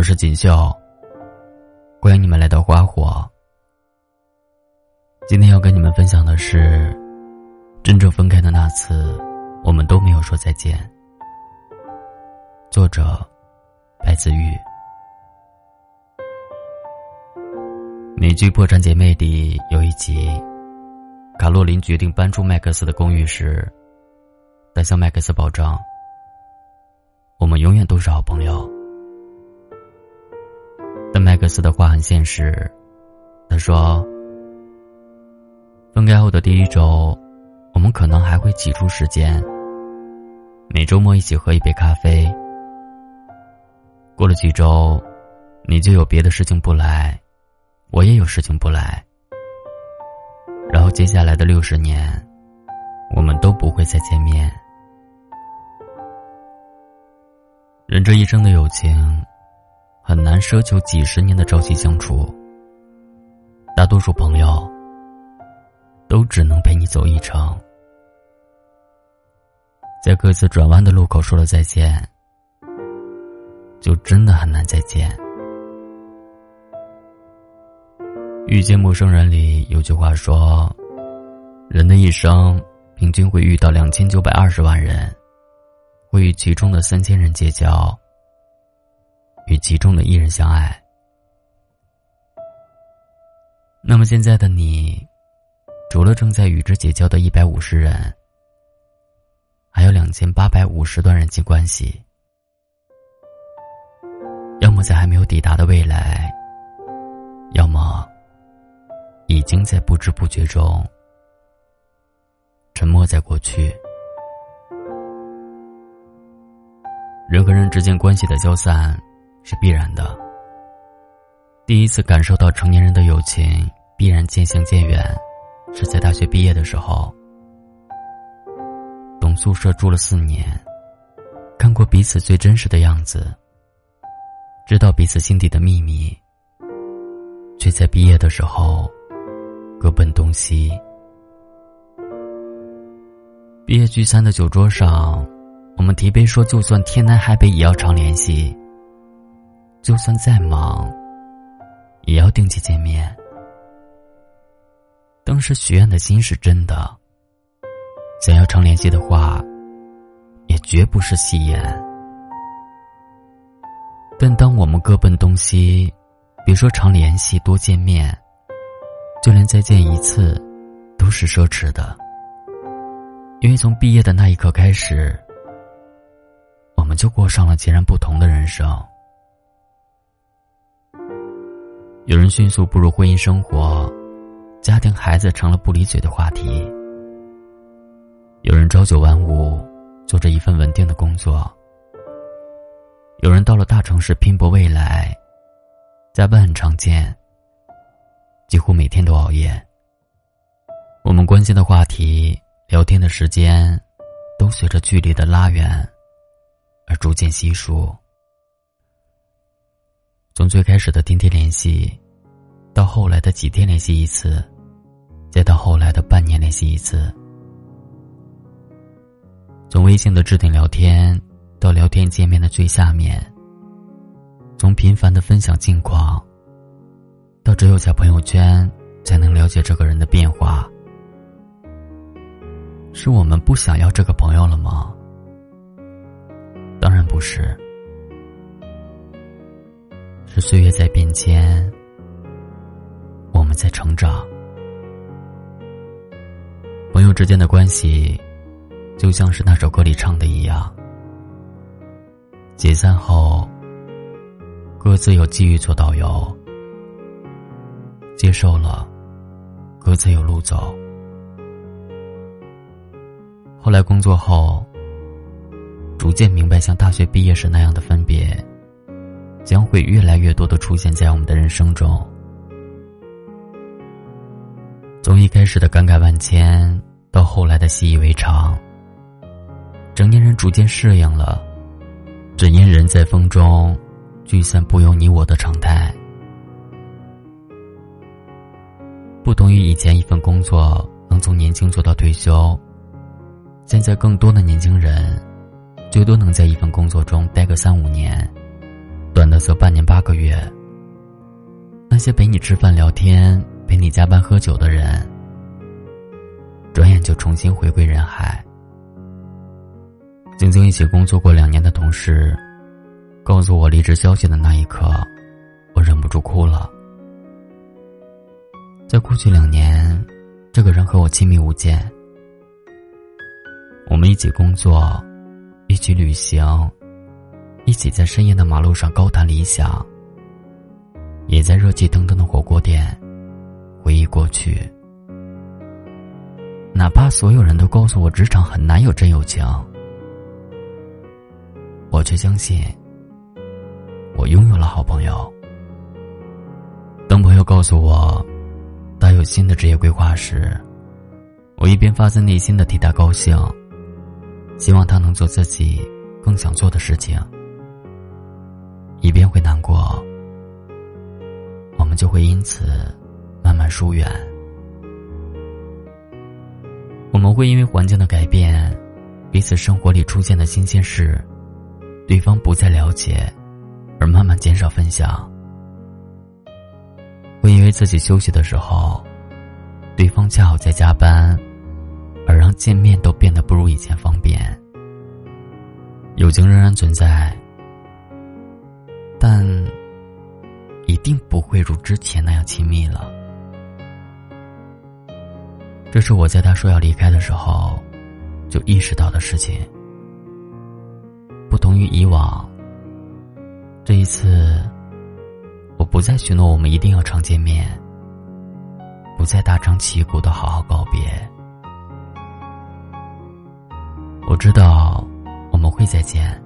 我是锦绣。欢迎你们来到花火。今天要跟你们分享的是，真正分开的那次，我们都没有说再见。作者：白子玉。美剧《破产姐妹》里有一集，卡洛琳决定搬出麦克斯的公寓时，她向麦克斯保证：“我们永远都是好朋友。”但麦克斯的话很现实，他说：“分开后的第一周，我们可能还会挤出时间，每周末一起喝一杯咖啡。过了几周，你就有别的事情不来，我也有事情不来。然后接下来的六十年，我们都不会再见面。人这一生的友情。”很难奢求几十年的朝夕相处。大多数朋友都只能陪你走一程，在各自转弯的路口说了再见，就真的很难再见。遇见陌生人里有句话说：“人的一生平均会遇到两千九百二十万人，会与其中的三千人结交。”其中的一人相爱，那么现在的你，除了正在与之结交的一百五十人，还有两千八百五十段人际关系，要么在还没有抵达的未来，要么已经在不知不觉中沉没在过去。人和人之间关系的消散。是必然的。第一次感受到成年人的友情必然渐行渐远，是在大学毕业的时候。同宿舍住了四年，看过彼此最真实的样子，知道彼此心底的秘密，却在毕业的时候各奔东西。毕业聚餐的酒桌上，我们提杯说，就算天南海北，也要常联系。就算再忙，也要定期见面。当时许愿的心是真的，想要常联系的话，也绝不是戏言。但当我们各奔东西，别说常联系、多见面，就连再见一次，都是奢侈的。因为从毕业的那一刻开始，我们就过上了截然不同的人生。有人迅速步入婚姻生活，家庭孩子成了不离嘴的话题。有人朝九晚五，做着一份稳定的工作。有人到了大城市拼搏未来，加班很常见，几乎每天都熬夜。我们关心的话题、聊天的时间，都随着距离的拉远而逐渐稀疏。从最开始的天天联系，到后来的几天联系一次，再到后来的半年联系一次；从微信的置顶聊天，到聊天界面的最下面；从频繁的分享近况，到只有在朋友圈才能了解这个人的变化。是我们不想要这个朋友了吗？当然不是。是岁月在变迁，我们在成长。朋友之间的关系，就像是那首歌里唱的一样：解散后，各自有机遇做导游；接受了，各自有路走。后来工作后，逐渐明白，像大学毕业时那样的分别。将会越来越多的出现在我们的人生中。从一开始的感慨万千，到后来的习以为常，成年人逐渐适应了，只因人在风中，聚散不由你我的常态。不同于以前一份工作能从年轻做到退休，现在更多的年轻人，最多能在一份工作中待个三五年。短的则半年八个月。那些陪你吃饭聊天、陪你加班喝酒的人，转眼就重新回归人海。曾经一起工作过两年的同事，告诉我离职消息的那一刻，我忍不住哭了。在过去两年，这个人和我亲密无间。我们一起工作，一起旅行，一起在深夜的马路上高谈理想，也在热气腾腾的火锅店回忆过去。哪怕所有人都告诉我职场很难有真友情，我却相信我拥有了好朋友。当朋友告诉我他有新的职业规划时，我一边发自内心的替他高兴。希望他能做自己更想做的事情，一边会难过，我们就会因此慢慢疏远。我们会因为环境的改变，彼此生活里出现的新鲜事，对方不再了解，而慢慢减少分享。会因为自己休息的时候，对方恰好在加班。而让见面都变得不如以前方便。友情仍然存在，但一定不会如之前那样亲密了。这是我在他说要离开的时候就意识到的事情。不同于以往，这一次我不再许诺我们一定要常见面，不再大张旗鼓的好好告别。我知道我们会再见，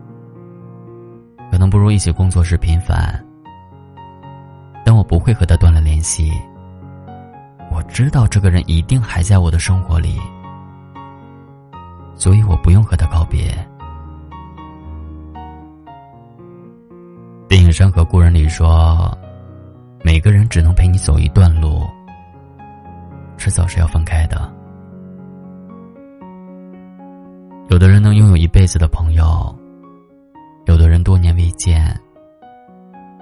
可能不如一起工作时频繁，但我不会和他断了联系。我知道这个人一定还在我的生活里，所以我不用和他告别。电影《山河故人》里说：“每个人只能陪你走一段路，迟早是要分开的。”有的人能拥有一辈子的朋友，多年未见，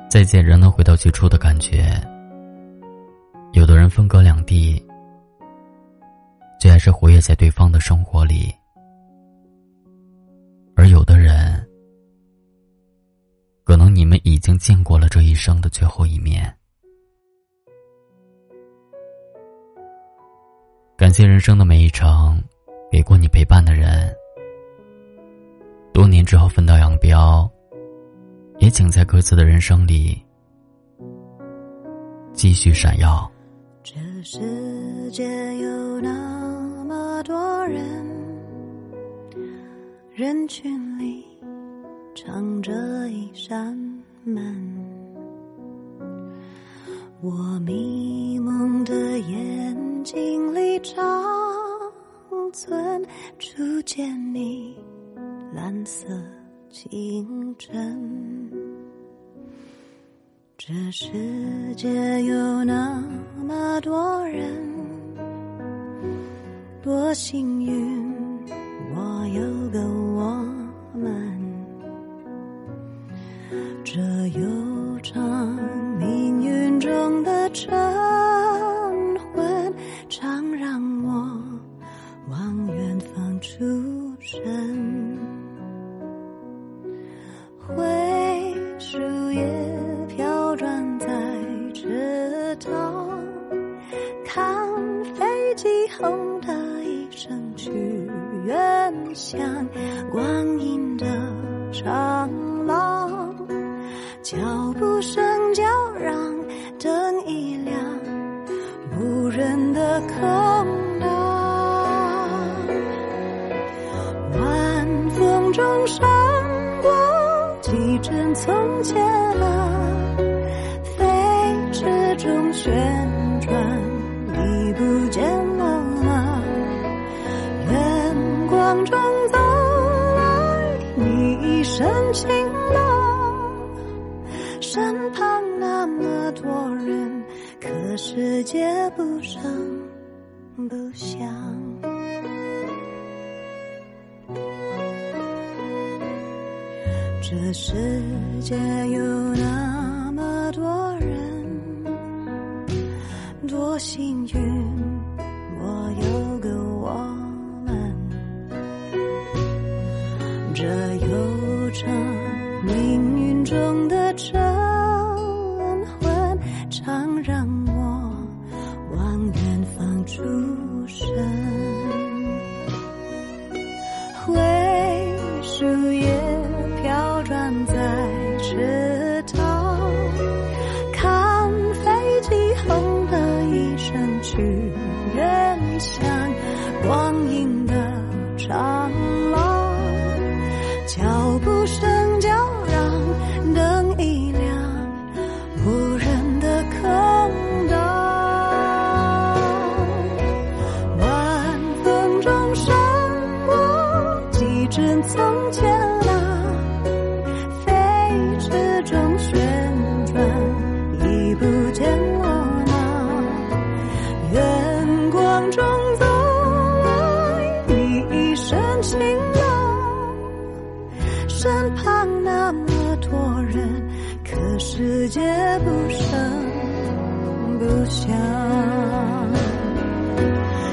再见仍能回到最初的感觉。有的人分隔两地，却还是活跃在对方的生活里，而有的人，可能你们已经见过了这一生的最后一面。感谢人生的每一程，给过你陪伴的人。多年之后分道扬镳，也请在各自的人生里继续闪耀。这世界有那么多人，人群里藏着一扇门，我迷蒙的眼睛里长存初见你。蓝色清晨，这世界有那么多人，多幸运，我有个我们，这悠长命运中的晨从前啊，飞驰中旋转，你不见。了吗？远光中走来，你一身晴朗，身旁那么多人，可世界不声不响。这世界有那么多人，多幸运，我有个我们。这悠长命运中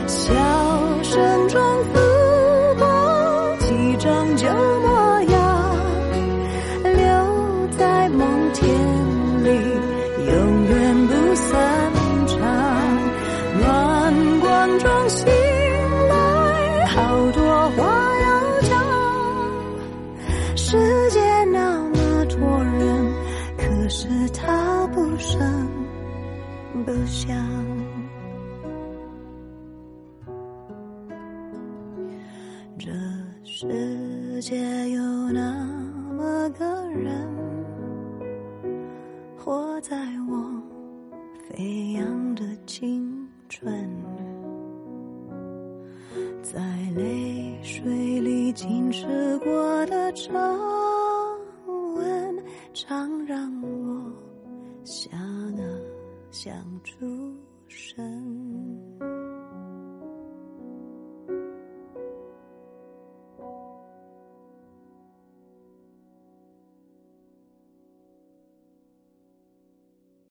笑声中浮过几张旧模样，留在梦田里，永远不散场。暖光中醒来，好多话要讲。世界那么多人，可是他不声不响。泪水里浸湿过的长吻，常让我想啊想出。